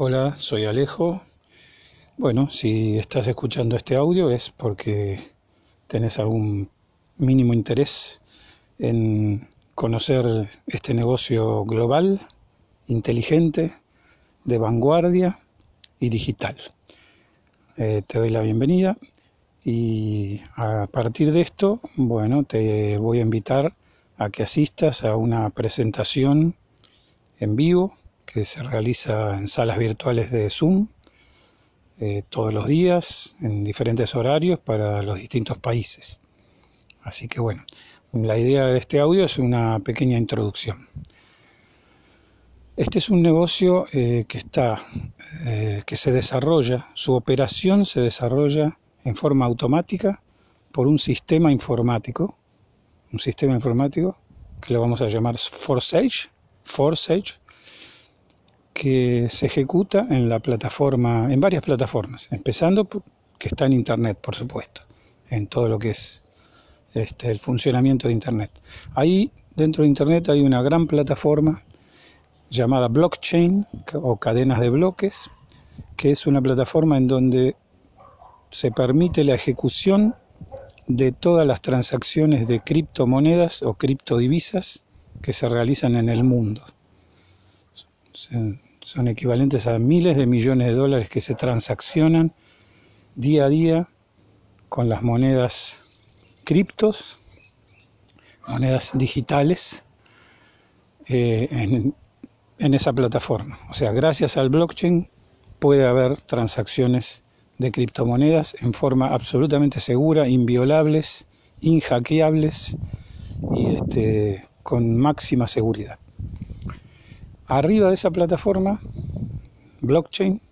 Hola, soy Alejo. Bueno, si estás escuchando este audio es porque tenés algún mínimo interés en conocer este negocio global, inteligente, de vanguardia y digital. Eh, te doy la bienvenida y a partir de esto, bueno, te voy a invitar a que asistas a una presentación en vivo que se realiza en salas virtuales de Zoom eh, todos los días, en diferentes horarios para los distintos países. Así que bueno, la idea de este audio es una pequeña introducción. Este es un negocio eh, que está, eh, que se desarrolla, su operación se desarrolla en forma automática por un sistema informático, un sistema informático que lo vamos a llamar Forsage, Forsage, que se ejecuta en la plataforma, en varias plataformas, empezando que está en Internet, por supuesto, en todo lo que es este, el funcionamiento de Internet. Ahí, dentro de Internet, hay una gran plataforma llamada blockchain o cadenas de bloques, que es una plataforma en donde se permite la ejecución de todas las transacciones de criptomonedas o criptodivisas que se realizan en el mundo son equivalentes a miles de millones de dólares que se transaccionan día a día con las monedas criptos, monedas digitales, eh, en, esa plataforma. O sea, gracias al blockchain puede haber transacciones de criptomonedas en forma absolutamente segura, inviolables, inhackeables y este, con máxima seguridad. Arriba de esa plataforma, blockchain,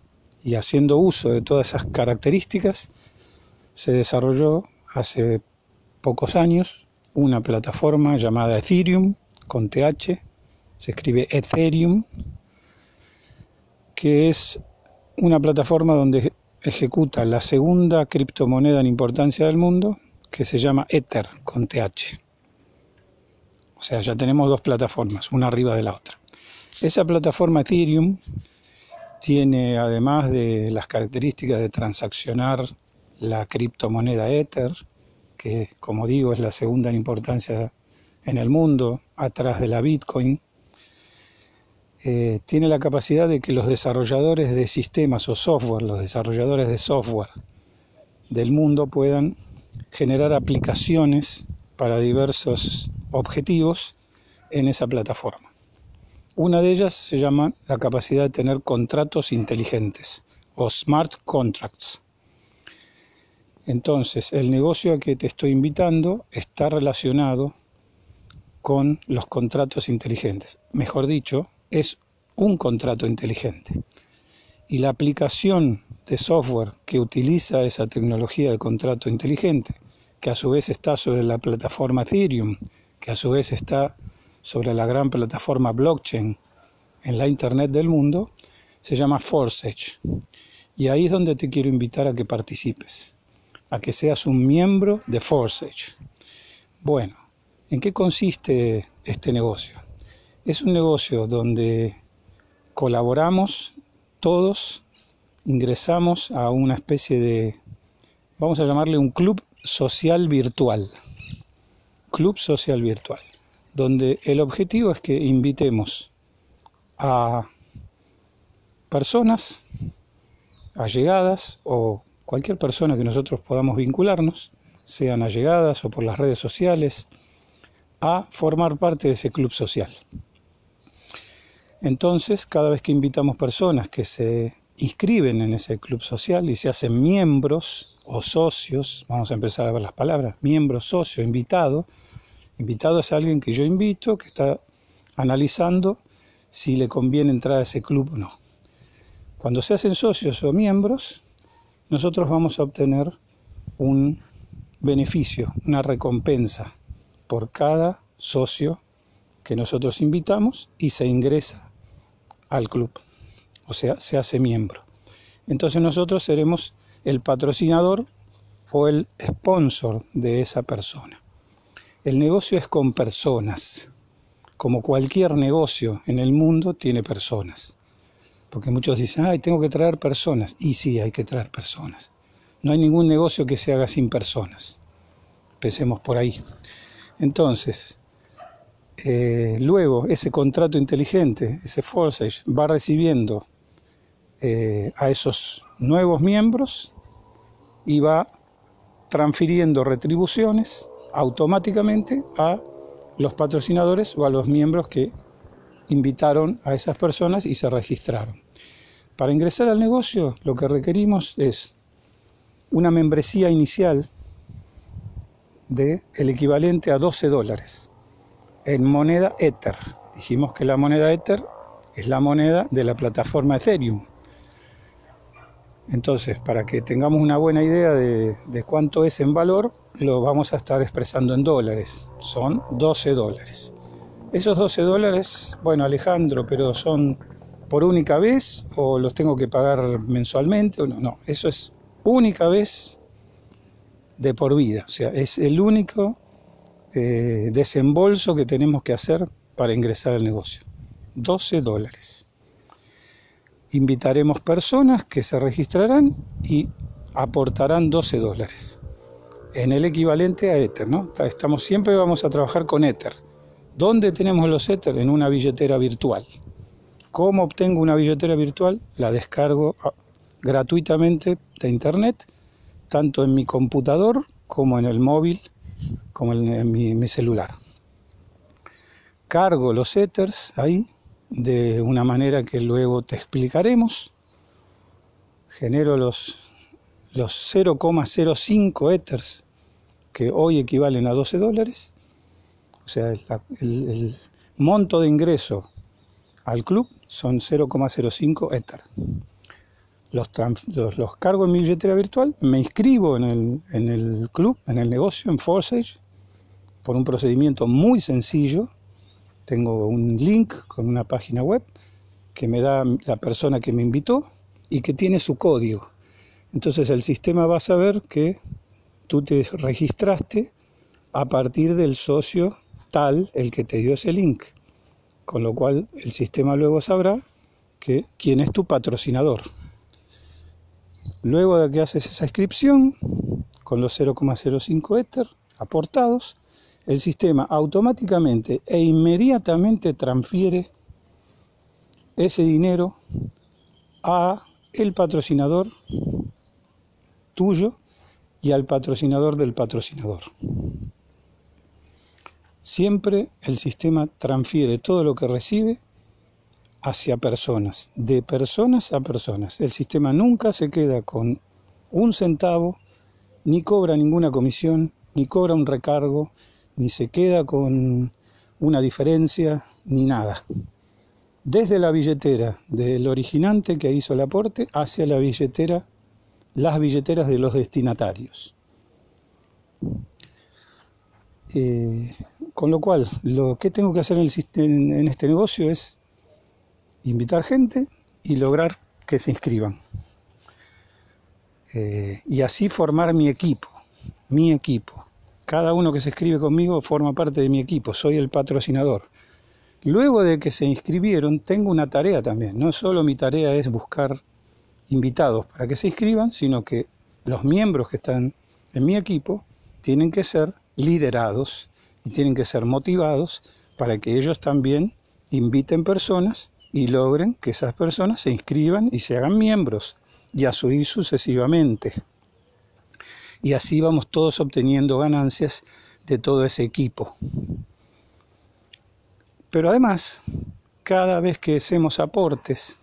y haciendo uso de todas esas características, se desarrolló hace pocos años una plataforma llamada Ethereum, con TH, se escribe Ethereum, que es una plataforma donde ejecuta la segunda criptomoneda en importancia del mundo, que se llama Ether, con TH. O sea, ya tenemos dos plataformas, una arriba de la otra. Esa plataforma Ethereum tiene, además de las características de transaccionar la criptomoneda Ether, que como digo es la segunda en importancia en el mundo, atrás de la Bitcoin, eh, tiene la capacidad de que los desarrolladores de sistemas o software, los desarrolladores de software del mundo puedan generar aplicaciones para diversos objetivos en esa plataforma. Una de ellas se llama la capacidad de tener contratos inteligentes o smart contracts. Entonces, el negocio a que te estoy invitando está relacionado con los contratos inteligentes. Mejor dicho, es un contrato inteligente. Y la aplicación de software que utiliza esa tecnología de contrato inteligente, que a su vez está sobre la plataforma Ethereum, que a su vez está sobre la gran plataforma blockchain en la Internet del mundo, se llama Forsage. Y ahí es donde te quiero invitar a que participes, a que seas un miembro de Forsage. Bueno, ¿en qué consiste este negocio? Es un negocio donde colaboramos todos, ingresamos a una especie de, vamos a llamarle un club social virtual. Club social virtual donde el objetivo es que invitemos a personas allegadas o cualquier persona que nosotros podamos vincularnos, sean allegadas o por las redes sociales, a formar parte de ese club social. Entonces, cada vez que invitamos personas que se inscriben en ese club social y se hacen miembros o socios, vamos a empezar a ver las palabras, miembro, socio, invitado, Invitado es alguien que yo invito, que está analizando si le conviene entrar a ese club o no. Cuando se hacen socios o miembros, nosotros vamos a obtener un beneficio, una recompensa por cada socio que nosotros invitamos y se ingresa al club, o sea, se hace miembro. Entonces nosotros seremos el patrocinador o el sponsor de esa persona. El negocio es con personas. Como cualquier negocio en el mundo tiene personas. Porque muchos dicen, ay, tengo que traer personas. Y sí, hay que traer personas. No hay ningún negocio que se haga sin personas. Empecemos por ahí. Entonces, eh, luego ese contrato inteligente, ese Forsage, va recibiendo eh, a esos nuevos miembros y va transfiriendo retribuciones automáticamente a los patrocinadores o a los miembros que invitaron a esas personas y se registraron. Para ingresar al negocio lo que requerimos es una membresía inicial de el equivalente a 12 dólares en moneda Ether. Dijimos que la moneda Ether es la moneda de la plataforma Ethereum. Entonces, para que tengamos una buena idea de, cuánto es en valor, lo vamos a estar expresando en dólares. Son 12 dólares. Esos 12 dólares, bueno Alejandro, pero son por única vez o los tengo que pagar mensualmente o no. No, eso es única vez de por vida. O sea, es el único eh, desembolso que tenemos que hacer para ingresar al negocio. 12 dólares. Invitaremos personas que se registrarán y aportarán 12 dólares. En el equivalente a Ether. Estamos siempre vamos a trabajar con Ether. ¿Dónde tenemos los Ether? En una billetera virtual. ¿Cómo obtengo una billetera virtual? La descargo ah, gratuitamente de internet, tanto en mi computador como en el móvil, como en, mi, celular. Cargo los Ethers ahí de una manera que luego te explicaremos. Genero los, los 0,05 Ethers que hoy equivalen a 12 dólares o sea, el, monto de ingreso al club son 0,05 Ether. Los, los, cargo en mi billetera virtual, me inscribo en el, en el club, en el negocio, en Forsage, por un procedimiento muy sencillo. Tengo un link con una página web que me da la persona que me invitó y que tiene su código. Entonces el sistema va a saber que tú te registraste a partir del socio tal el que te dio ese link, con lo cual el sistema luego sabrá que quién es tu patrocinador. Luego de que haces esa inscripción con los 0,05 Ether aportados, el sistema automáticamente e inmediatamente transfiere ese dinero a el patrocinador tuyo y al patrocinador del patrocinador. Siempre el sistema transfiere todo lo que recibe hacia personas, de personas a personas. El sistema nunca se queda con un centavo, ni cobra ninguna comisión, ni cobra un recargo, ni se queda con una diferencia, ni nada. Desde la billetera del originante que hizo el aporte hacia la billetera, las billeteras de los destinatarios. Eh, con lo cual, lo que tengo que hacer en, en este negocio es invitar gente y lograr que se inscriban. Eh, y así formar mi equipo, mi equipo. Cada uno que se inscribe conmigo forma parte de mi equipo, soy el patrocinador. Luego de que se inscribieron, tengo una tarea también. No solo mi tarea es buscar invitados para que se inscriban, sino que los miembros que están en mi equipo tienen que ser liderados y tienen que ser motivados para que ellos también inviten personas y logren que esas personas se inscriban y se hagan miembros y a su sucesivamente. Y así vamos todos obteniendo ganancias de todo ese equipo. Pero además, cada vez que hacemos aportes,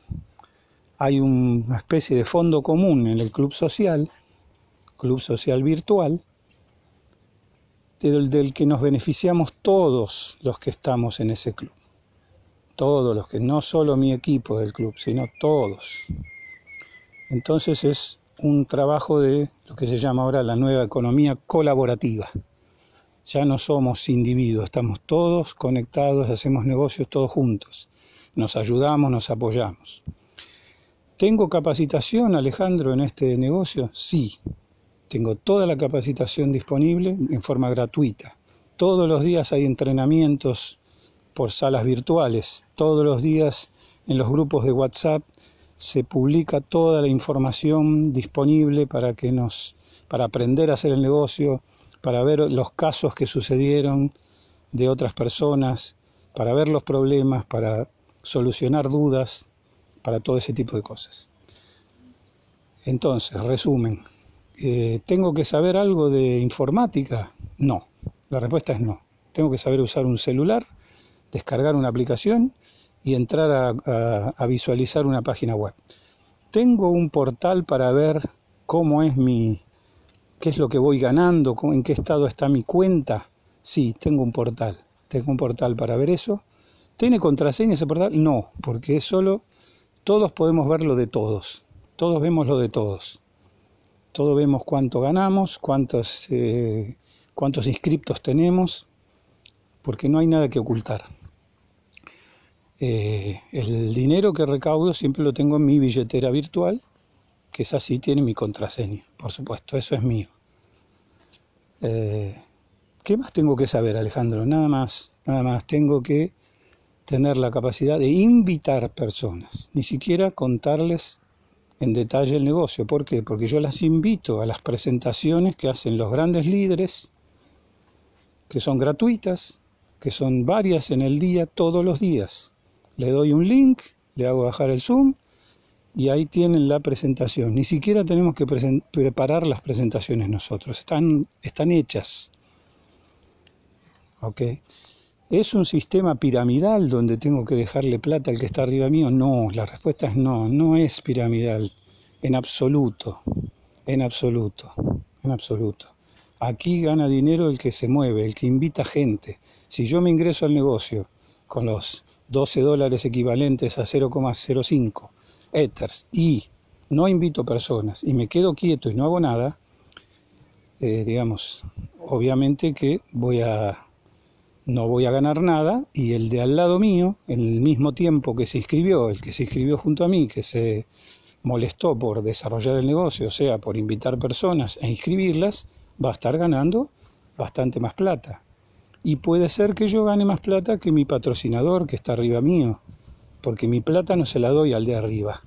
hay una especie de fondo común en el club social, club social virtual, del, que nos beneficiamos todos los que estamos en ese club. Todos los que, no solo mi equipo del club, sino todos. Entonces es un trabajo de lo que se llama ahora la nueva economía colaborativa. Ya no somos individuos, estamos todos conectados, hacemos negocios todos juntos. Nos ayudamos, nos apoyamos. ¿Tengo capacitación, Alejandro, en este negocio? Sí, tengo toda la capacitación disponible en forma gratuita. Todos los días hay entrenamientos por salas virtuales. Todos los días en los grupos de WhatsApp se publica toda la información disponible para que nos para aprender a hacer el negocio, para ver los casos que sucedieron de otras personas, para ver los problemas, para solucionar dudas, para todo ese tipo de cosas. Entonces, resumen, eh, ¿tengo que saber algo de informática? No, la respuesta es no. Tengo que saber usar un celular, descargar una aplicación y entrar a, visualizar una página web. Tengo un portal para ver cómo es mi, qué es lo que voy ganando, en qué estado está mi cuenta. Sí, tengo un portal. Tengo un portal para ver eso. ¿Tiene contraseña ese portal? No, porque es solo, todos podemos ver lo de todos. Todos vemos lo de todos. Todos vemos cuánto ganamos, cuántos, eh, cuántos inscriptos tenemos, porque no hay nada que ocultar. Eh, el dinero que recaudo siempre lo tengo en mi billetera virtual, que es así, tiene mi contraseña, por supuesto, eso es mío. Eh, ¿Qué más tengo que saber, Alejandro? Nada más, nada más. Tengo que tener la capacidad de invitar personas, ni siquiera contarles en detalle el negocio. ¿Por qué? Porque yo las invito a las presentaciones que hacen los grandes líderes, que son gratuitas, que son varias en el día, todos los días le doy un link, le hago bajar el zoom y ahí tienen la presentación. Ni siquiera tenemos que preparar las presentaciones nosotros, están, están hechas. ¿Ok? ¿Es un sistema piramidal donde tengo que dejarle plata al que está arriba mío? No, la respuesta es no, no es piramidal, en absoluto, en absoluto, en absoluto. Aquí gana dinero el que se mueve, el que invita gente. Si yo me ingreso al negocio con los 12 dólares equivalentes a 0,05 ethers. Y no invito personas y me quedo quieto y no hago nada, eh, digamos, obviamente que voy a no voy a ganar nada y el de al lado mío, en el mismo tiempo que se inscribió, el que se inscribió junto a mí, que se molestó por desarrollar el negocio, o sea, por invitar personas e inscribirlas, va a estar ganando bastante más plata y puede ser que yo gane más plata que mi patrocinador que está arriba mío, porque mi plata no se la doy al de arriba.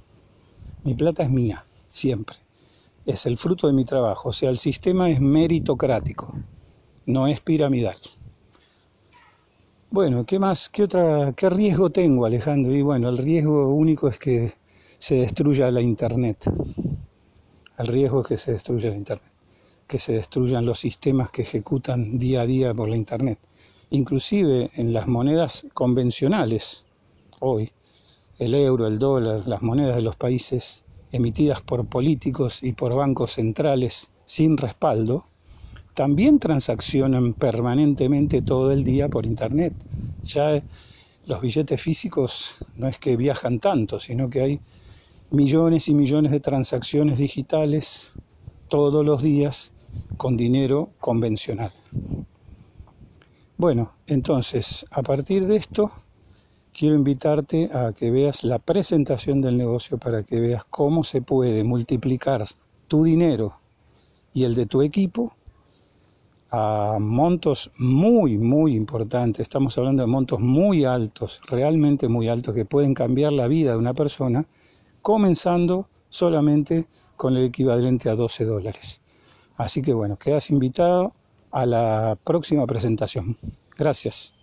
Mi plata es mía, siempre. Es el fruto de mi trabajo, o sea, el sistema es meritocrático, no es piramidal. Bueno, ¿qué más? ¿Qué otra qué riesgo tengo, Alejandro? Y bueno, el riesgo único es que se destruya la internet. El riesgo es que se destruya la internet que se destruyan los sistemas que ejecutan día a día por la Internet. Inclusive en las monedas convencionales, hoy, el euro, el dólar, las monedas de los países emitidas por políticos y por bancos centrales sin respaldo, también transaccionan permanentemente todo el día por Internet. Ya los billetes físicos no es que viajan tanto, sino que hay millones y millones de transacciones digitales todos los días con dinero convencional. Bueno, entonces, a partir de esto, quiero invitarte a que veas la presentación del negocio para que veas cómo se puede multiplicar tu dinero y el de tu equipo a montos muy, muy importantes. Estamos hablando de montos muy altos, realmente muy altos, que pueden cambiar la vida de una persona, comenzando solamente con el equivalente a 12 dólares. Así que bueno, quedas invitado a la próxima presentación. Gracias.